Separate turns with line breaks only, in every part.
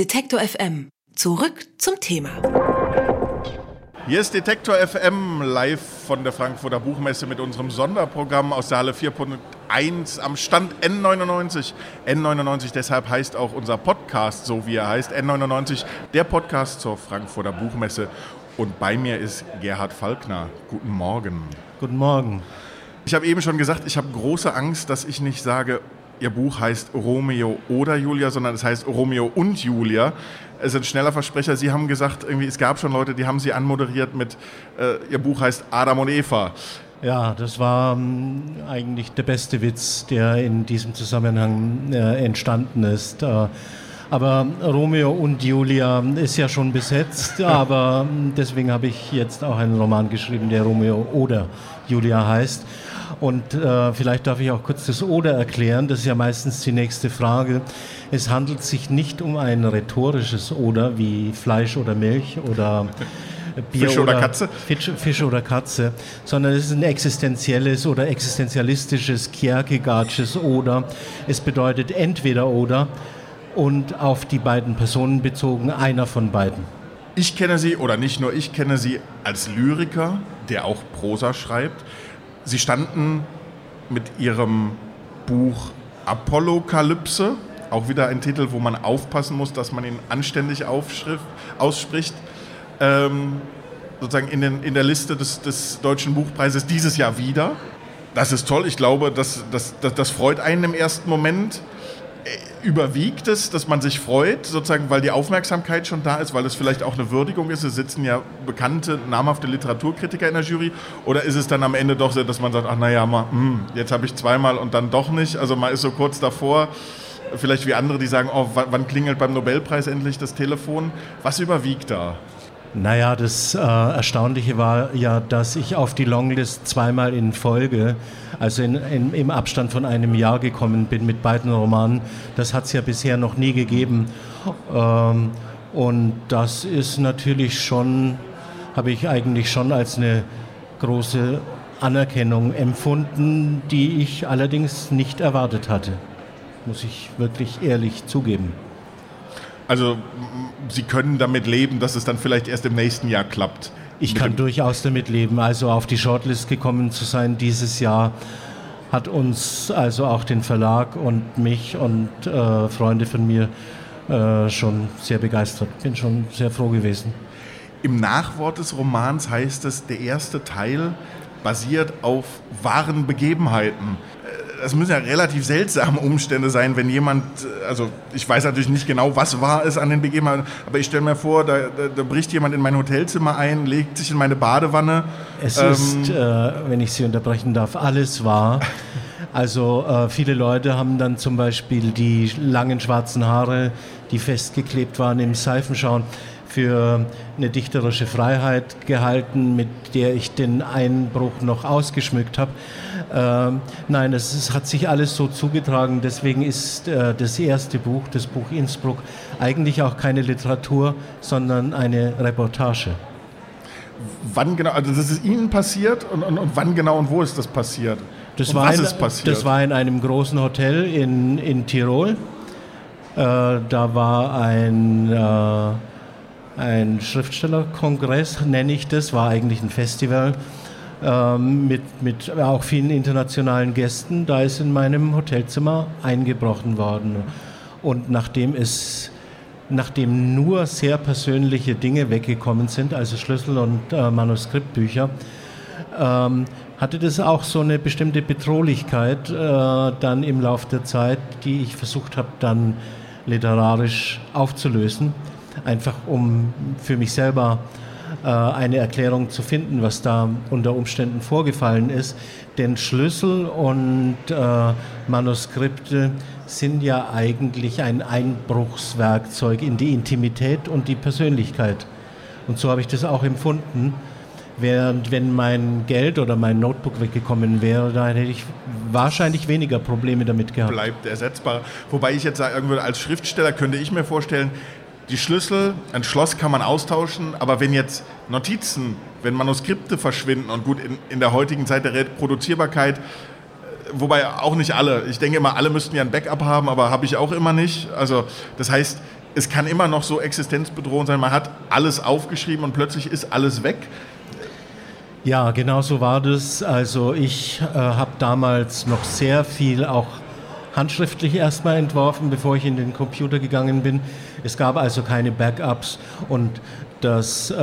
Detektor FM. Zurück zum Thema.
Hier ist Detektor FM live von der Frankfurter Buchmesse mit unserem Sonderprogramm aus der Halle 4.1 am Stand N99. N99 deshalb heißt auch unser Podcast so, wie er heißt. N99, der Podcast zur Frankfurter Buchmesse. Und bei mir ist Gerhard Falkner. Guten Morgen.
Guten Morgen.
Ich habe eben schon gesagt, ich habe große Angst, dass ich nicht sage, Ihr Buch heißt Romeo oder Julia, sondern es heißt Romeo und Julia. Es ist ein schneller Versprecher. Sie haben gesagt, irgendwie, es gab schon Leute, die haben Sie anmoderiert mit, äh, Ihr Buch heißt Adam und Eva.
Ja, das war ähm, eigentlich der beste Witz, der in diesem Zusammenhang äh, entstanden ist. Äh, aber Romeo und Julia ist ja schon besetzt, aber ähm, deswegen habe ich jetzt auch einen Roman geschrieben, der Romeo oder Julia heißt. Und äh, vielleicht darf ich auch kurz das Oder erklären. Das ist ja meistens die nächste Frage. Es handelt sich nicht um ein rhetorisches Oder wie Fleisch oder Milch oder Bier
Fisch oder, oder Katze?
Fisch, Fisch, oder Katze, sondern es ist ein existenzielles oder existenzialistisches, Kierkegaardsches Oder. Es bedeutet entweder oder und auf die beiden Personen bezogen einer von beiden.
Ich kenne Sie, oder nicht nur ich kenne Sie als Lyriker, der auch Prosa schreibt. Sie standen mit Ihrem Buch Apollokalypse, auch wieder ein Titel, wo man aufpassen muss, dass man ihn anständig ausspricht, ähm, sozusagen in, den, in der Liste des, des Deutschen Buchpreises dieses Jahr wieder. Das ist toll. Ich glaube, das, das, das, das freut einen im ersten Moment überwiegt es, dass man sich freut, sozusagen, weil die Aufmerksamkeit schon da ist, weil es vielleicht auch eine Würdigung ist? Es sitzen ja bekannte, namhafte Literaturkritiker in der Jury. Oder ist es dann am Ende doch so, dass man sagt, ach naja, mal, hm, jetzt habe ich zweimal und dann doch nicht? Also man ist so kurz davor, vielleicht wie andere, die sagen, oh, wann klingelt beim Nobelpreis endlich das Telefon? Was überwiegt da?
Naja, das äh, Erstaunliche war ja, dass ich auf die Longlist zweimal in Folge, also in, in, im Abstand von einem Jahr gekommen bin mit beiden Romanen. Das hat es ja bisher noch nie gegeben. Ähm, und das ist natürlich schon, habe ich eigentlich schon als eine große Anerkennung empfunden, die ich allerdings nicht erwartet hatte. Muss ich wirklich ehrlich zugeben.
Also Sie können damit leben, dass es dann vielleicht erst im nächsten Jahr klappt.
Ich kann durchaus damit leben. Also auf die Shortlist gekommen zu sein dieses Jahr hat uns, also auch den Verlag und mich und äh, Freunde von mir äh, schon sehr begeistert. Bin schon sehr froh gewesen.
Im Nachwort des Romans heißt es, der erste Teil basiert auf wahren Begebenheiten das müssen ja relativ seltsame Umstände sein, wenn jemand, also ich weiß natürlich nicht genau, was war es an den Begebenheiten, aber ich stelle mir vor, da, da, da, bricht jemand in mein Hotelzimmer ein, legt sich in meine Badewanne.
Es ähm, ist, äh, wenn ich Sie unterbrechen darf, alles wahr. Also äh, viele Leute haben dann zum Beispiel die langen schwarzen Haare, die festgeklebt waren im Seifenschauen, für eine dichterische Freiheit gehalten, mit der ich den Einbruch noch ausgeschmückt habe. Ähm, nein, es, es, hat sich alles so zugetragen. Deswegen ist äh, das erste Buch, das Buch Innsbruck, eigentlich auch keine Literatur, sondern eine Reportage.
Wann genau, also das ist Ihnen passiert und, und, und wann genau und wo ist das passiert?
Das, war in, das war in einem großen Hotel in, in Tirol. Äh, da war ein, äh, ein Schriftstellerkongress, nenne ich das, war eigentlich ein Festival ähm, mit, mit auch vielen internationalen Gästen. Da ist in meinem Hotelzimmer eingebrochen worden. Und nachdem es nachdem nur sehr persönliche Dinge weggekommen sind, also Schlüssel und äh, Manuskriptbücher, ähm, hatte das auch so eine bestimmte Bedrohlichkeit äh, dann im Laufe der Zeit, die ich versucht habe dann literarisch aufzulösen, einfach um für mich selber äh, eine Erklärung zu finden, was da unter Umständen vorgefallen ist. Denn Schlüssel und äh, Manuskripte sind ja eigentlich ein Einbruchswerkzeug in die Intimität und die Persönlichkeit. Und so habe ich das auch empfunden. Während wenn mein Geld oder mein Notebook weggekommen wäre, dann hätte ich wahrscheinlich weniger Probleme damit gehabt.
Bleibt ersetzbar. Wobei ich jetzt sagen würde, als Schriftsteller könnte ich mir vorstellen, die Schlüssel, ein Schloss kann man austauschen, aber wenn jetzt Notizen, wenn Manuskripte verschwinden und gut, in, in der heutigen Zeit der Reproduzierbarkeit, äh, wobei auch nicht alle, ich denke immer, alle müssten ja ein Backup haben, aber habe ich auch immer nicht. Also das heißt, es kann immer noch so existenzbedrohend sein. Man hat alles aufgeschrieben und plötzlich ist alles weg.
Ja, genau so war das. Also ich äh, habe damals noch sehr viel auch handschriftlich erstmal entworfen, bevor ich in den Computer gegangen bin. Es gab also keine Backups und das äh,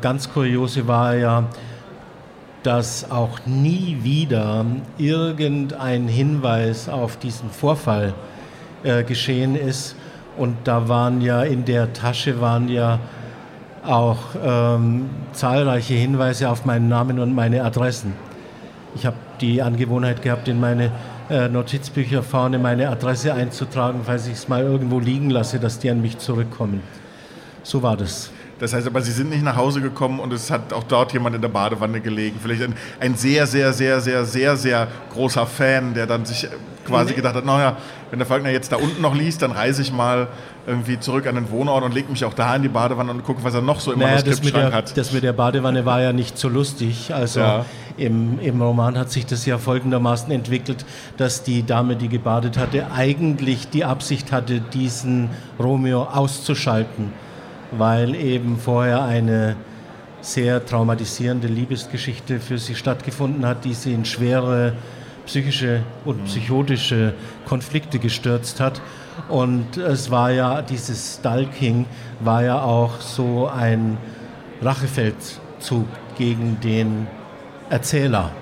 ganz Kuriose war ja, dass auch nie wieder irgendein Hinweis auf diesen Vorfall äh, geschehen ist. Und da waren ja in der Tasche waren ja auch ähm, zahlreiche Hinweise auf meinen Namen und meine Adressen. Ich habe die Angewohnheit gehabt, in meine äh, Notizbücher vorne meine Adresse einzutragen, falls ich es mal irgendwo liegen lasse, dass die an mich zurückkommen. So war das.
Das heißt aber, Sie sind nicht nach Hause gekommen und es hat auch dort jemand in der Badewanne gelegen. Vielleicht ein, ein sehr, sehr, sehr, sehr, sehr, sehr großer Fan, der dann sich quasi gedacht hat, naja, wenn der Falkner jetzt da unten noch liest, dann reise ich mal irgendwie zurück an den Wohnort und lege mich auch da in die Badewanne und gucke, was er noch so im naja, Manuskriptschrank hat.
Das mit der Badewanne war ja nicht so lustig. Also ja. Im, im Roman hat sich das ja folgendermaßen entwickelt, dass die Dame, die gebadet hatte, eigentlich die Absicht hatte, diesen Romeo auszuschalten weil eben vorher eine sehr traumatisierende Liebesgeschichte für sie stattgefunden hat, die sie in schwere psychische und mhm. psychotische Konflikte gestürzt hat. Und es war ja, dieses Stalking war ja auch so ein Rachefeldzug gegen den Erzähler.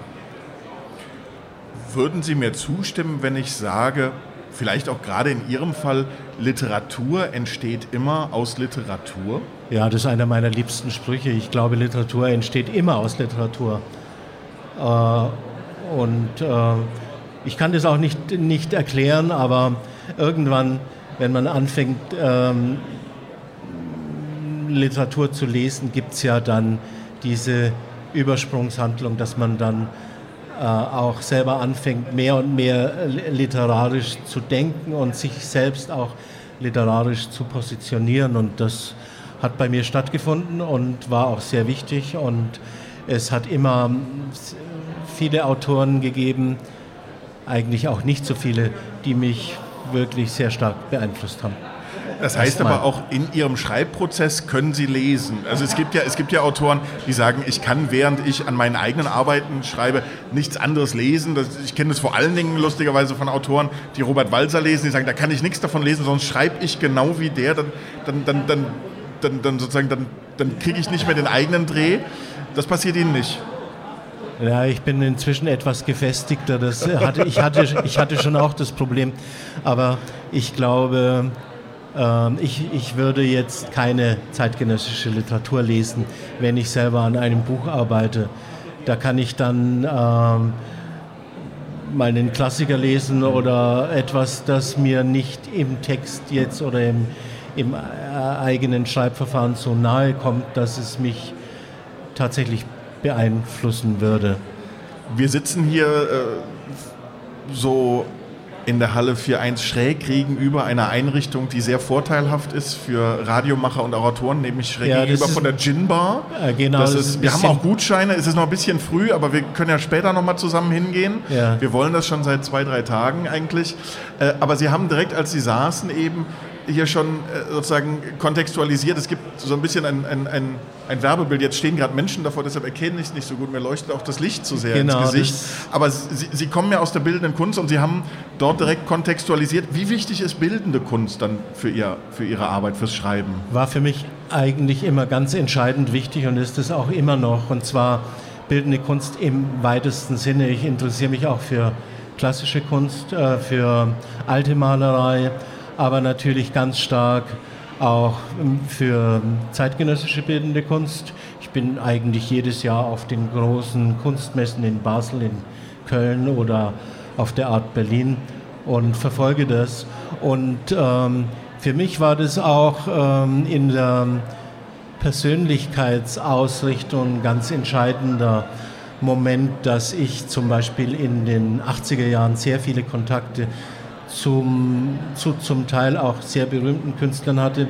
Würden Sie mir zustimmen, wenn ich sage, vielleicht auch gerade in Ihrem Fall, Literatur entsteht immer aus Literatur?
Ja, das ist einer meiner liebsten Sprüche. Ich glaube, Literatur entsteht immer aus Literatur. Äh, und äh, ich kann das auch nicht, nicht erklären, aber irgendwann, wenn man anfängt, ähm, Literatur zu lesen, gibt es ja dann diese Übersprungshandlung, dass man dann äh, auch selber anfängt, mehr und mehr literarisch zu denken und sich selbst auch literarisch zu positionieren. Und das hat bei mir stattgefunden und war auch sehr wichtig. Und es hat immer viele Autoren gegeben, eigentlich auch nicht so viele, die mich wirklich sehr stark beeinflusst haben.
Das heißt aber auch, in Ihrem Schreibprozess können Sie lesen. Also es gibt, ja, es gibt ja Autoren, die sagen, ich kann, während ich an meinen eigenen Arbeiten schreibe, nichts anderes lesen. Das, ich kenne das vor allen Dingen lustigerweise von Autoren, die Robert Walser lesen, die sagen, da kann ich nichts davon lesen, sonst schreibe ich genau wie der, dann, dann, dann, dann, dann, dann sozusagen, dann, dann kriege ich nicht mehr den eigenen Dreh. Das passiert Ihnen nicht.
Ja, ich bin inzwischen etwas gefestigter. Das hatte, ich, hatte, ich hatte schon auch das Problem. Aber ich glaube, ich, ich würde jetzt keine zeitgenössische Literatur lesen, wenn ich selber an einem Buch arbeite. Da kann ich dann ähm, mal einen Klassiker lesen oder etwas, das mir nicht im Text jetzt oder im, im äh, eigenen Schreibverfahren so nahe kommt, dass es mich tatsächlich beeinflussen würde.
Wir sitzen hier äh, so in der Halle 4.1 schräg gegenüber einer Einrichtung, die sehr vorteilhaft ist für Radiomacher und Oratoren, nämlich schräg ja, gegenüber von der Gin Bar.
Äh, genau,
das ist, wir haben auch Gutscheine, es ist noch ein bisschen früh, aber wir können ja später nochmal zusammen hingehen. Ja. Wir wollen das schon seit zwei, drei Tagen eigentlich. Äh, aber Sie haben direkt, als Sie saßen, eben hier schon äh, sozusagen kontextualisiert. Es gibt so ein bisschen ein, ein, ein, ein Werbebild. Jetzt stehen gerade Menschen davor, deshalb erkenne ich es nicht so gut. Mir leuchtet auch das Licht zu sehr genau, ins Gesicht. Aber Sie, Sie, kommen ja aus der bildenden Kunst und Sie haben dort direkt kontextualisiert. Wie wichtig ist bildende Kunst dann für, ihr, für Ihre Arbeit, fürs Schreiben?
War für mich eigentlich immer ganz entscheidend wichtig und ist es auch immer noch. Und zwar bildende Kunst im weitesten Sinne. Ich interessiere mich auch für klassische Kunst, äh, für alte Malerei aber natürlich ganz stark auch ähm, für zeitgenössische bildende Kunst. Ich bin eigentlich jedes Jahr auf den großen Kunstmessen in Basel, in Köln oder auf der Art Berlin und verfolge das. Und ähm, für mich war das auch ähm, in der Persönlichkeitsausrichtung ganz entscheidender Moment, dass ich zum Beispiel in den 80er Jahren sehr viele Kontakte zum, zu zum Teil auch sehr berühmten Künstlern hatte.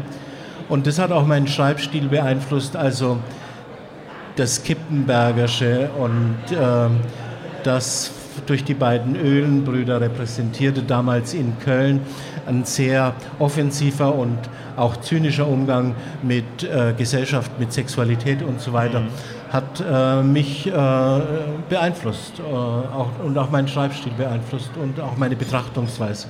Und das hat auch meinen Schreibstil beeinflusst, also das Kippenbergersche und äh, das durch die beiden Öhlenbrüder repräsentierte, damals in Köln. Ein sehr offensiver und auch zynischer Umgang mit äh, Gesellschaft, mit Sexualität und so weiter, mhm. Hat äh, mich äh, beeinflusst äh, auch, und auch meinen Schreibstil beeinflusst und auch meine Betrachtungsweise.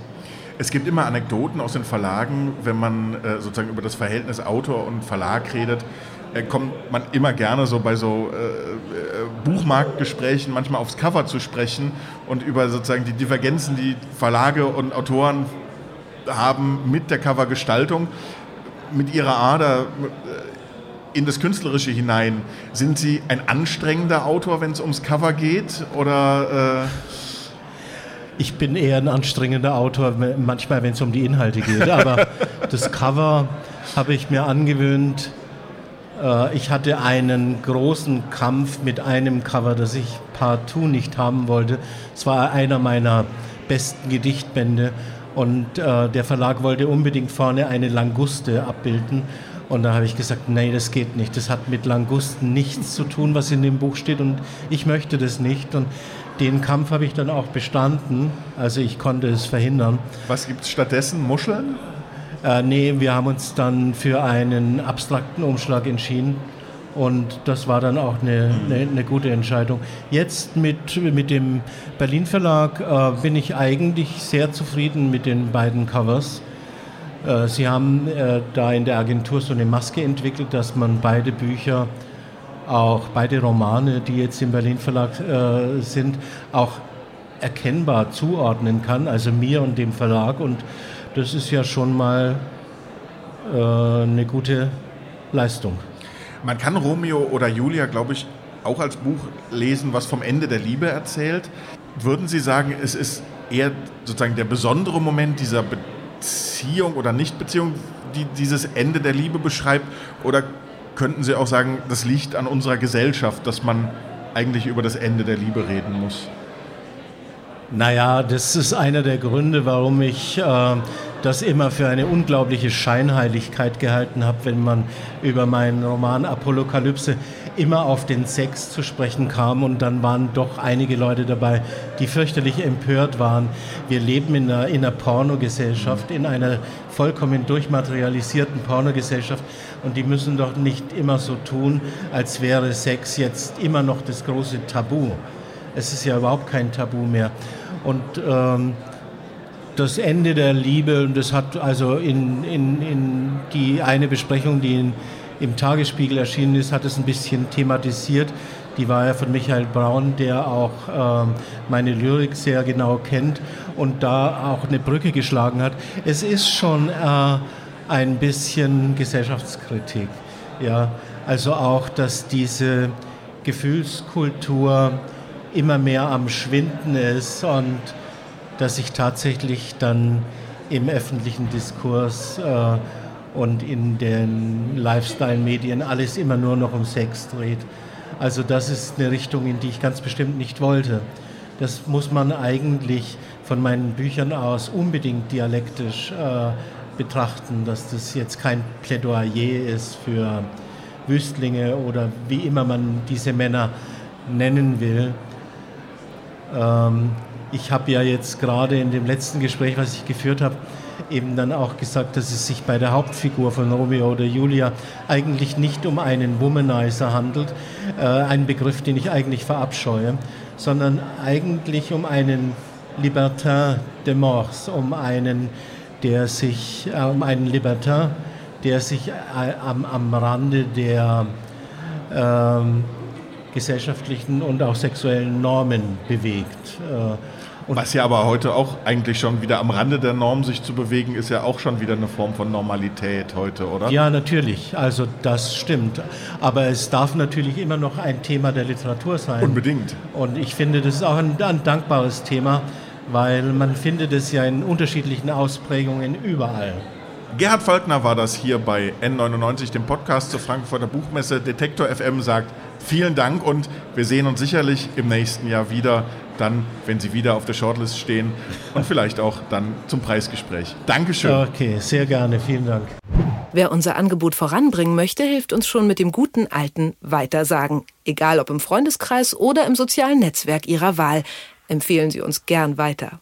Es gibt immer Anekdoten aus den Verlagen, wenn man äh, sozusagen über das Verhältnis Autor und Verlag redet, äh, kommt man immer gerne so bei so äh, Buchmarktgesprächen manchmal aufs Cover zu sprechen und über sozusagen die Divergenzen, die Verlage und Autoren haben mit der Covergestaltung, mit ihrer Ader in das Künstlerische hinein. Sind Sie ein anstrengender Autor, wenn es ums Cover geht? Oder
ich bin eher ein anstrengender Autor, manchmal, wenn es um die Inhalte geht. Aber das Cover habe ich mir angewöhnt. Äh, ich hatte einen großen Kampf mit einem Cover, das ich partout nicht haben wollte. Es war einer meiner besten Gedichtbände. Und äh, der Verlag wollte unbedingt vorne eine Languste abbilden. Und da habe ich gesagt, nee, das geht nicht. Das hat mit Langusten nichts zu tun, was in dem Buch steht. Und ich möchte das nicht. Und den Kampf habe ich dann auch bestanden. Also ich konnte es verhindern.
Was gibt es stattdessen? Muscheln?
Äh, nee, wir haben uns dann für einen abstrakten Umschlag entschieden. Und das war dann auch eine, eine, eine gute Entscheidung. Jetzt mit, mit dem Berlin Verlag äh, bin ich eigentlich sehr zufrieden mit den beiden Covers. Äh, sie haben äh, da in der Agentur so eine Maske entwickelt, dass man beide Bücher auch beide Romane, die jetzt im Berlin Verlag äh, sind, auch erkennbar zuordnen kann, also mir und dem Verlag. Und das ist ja schon mal eine gute Leistung.
Man kann Romeo oder Julia, glaube ich, auch als Buch lesen, was vom Ende der Liebe erzählt. Würden Sie sagen, es ist eher sozusagen der besondere Moment dieser Beziehung oder Nichtbeziehung, die dieses Ende der Liebe beschreibt? Oder könnten Sie auch sagen, das liegt an unserer Gesellschaft, dass man eigentlich über das Ende der Liebe reden muss?
Naja, das ist einer der Gründe, warum ich äh, das immer für eine unglaubliche Scheinheiligkeit gehalten habe, wenn man über meinen Roman Apokalypse immer auf den Sex zu sprechen kam und dann waren doch einige Leute dabei, die fürchterlich empört waren. Wir leben in einer, in einer Pornogesellschaft, in einer vollkommen durchmaterialisierten Pornogesellschaft und die müssen doch nicht immer so tun, als wäre Sex jetzt immer noch das große Tabu. Es ist ja überhaupt kein Tabu mehr. Und ähm, das Ende der Liebe, und das hat also in, in, in die eine Besprechung, die in, im Tagesspiegel erschienen ist, hat es ein bisschen thematisiert. Die war ja von Michael Braun, der auch äh, meine Lyrik sehr genau kennt und da auch eine Brücke geschlagen hat. Es ist schon äh, ein bisschen Gesellschaftskritik. Ja, also auch, dass diese Gefühlskultur immer mehr am Schwinden ist und dass sich tatsächlich dann im öffentlichen Diskurs äh, und in den Lifestyle-Medien alles immer nur noch um Sex dreht. Also das ist eine Richtung, in die ich ganz bestimmt nicht wollte. Das muss man eigentlich von meinen Büchern aus unbedingt dialektisch äh, betrachten, dass das jetzt kein Plädoyer ist für Wüstlinge oder wie immer man diese Männer nennen will. Ähm, ich habe ja jetzt gerade in dem letzten Gespräch, was ich geführt habe, eben dann auch gesagt, dass es sich bei der Hauptfigur von Romeo oder Julia eigentlich nicht um einen Womanizer handelt, äh, einen Begriff, den ich eigentlich verabscheue, sondern eigentlich um einen Libertin de Mors, um einen, der sich, äh, um einen Libertin, der sich äh, am, am Rande der ähm, gesellschaftlichen und auch sexuellen Normen bewegt.
Und Was ja aber heute auch eigentlich schon wieder am Rande der Norm sich zu bewegen, ist ja auch schon wieder eine Form von Normalität heute, oder?
Ja, natürlich. Also das stimmt. Aber es darf natürlich immer noch ein Thema der Literatur sein.
Unbedingt.
Und ich finde, das ist auch ein, ein dankbares Thema, weil man findet es ja in unterschiedlichen Ausprägungen überall.
Gerhard Falkner war das hier bei N99, dem Podcast zur Frankfurter Buchmesse. Detektor FM sagt vielen Dank und wir sehen uns sicherlich im nächsten Jahr wieder dann, wenn Sie wieder auf der Shortlist stehen und vielleicht auch dann zum Preisgespräch. Dankeschön.
Okay, sehr gerne. Vielen Dank.
Wer unser Angebot voranbringen möchte, hilft uns schon mit dem guten alten Weitersagen. Egal ob im Freundeskreis oder im sozialen Netzwerk Ihrer Wahl. Empfehlen Sie uns gern weiter.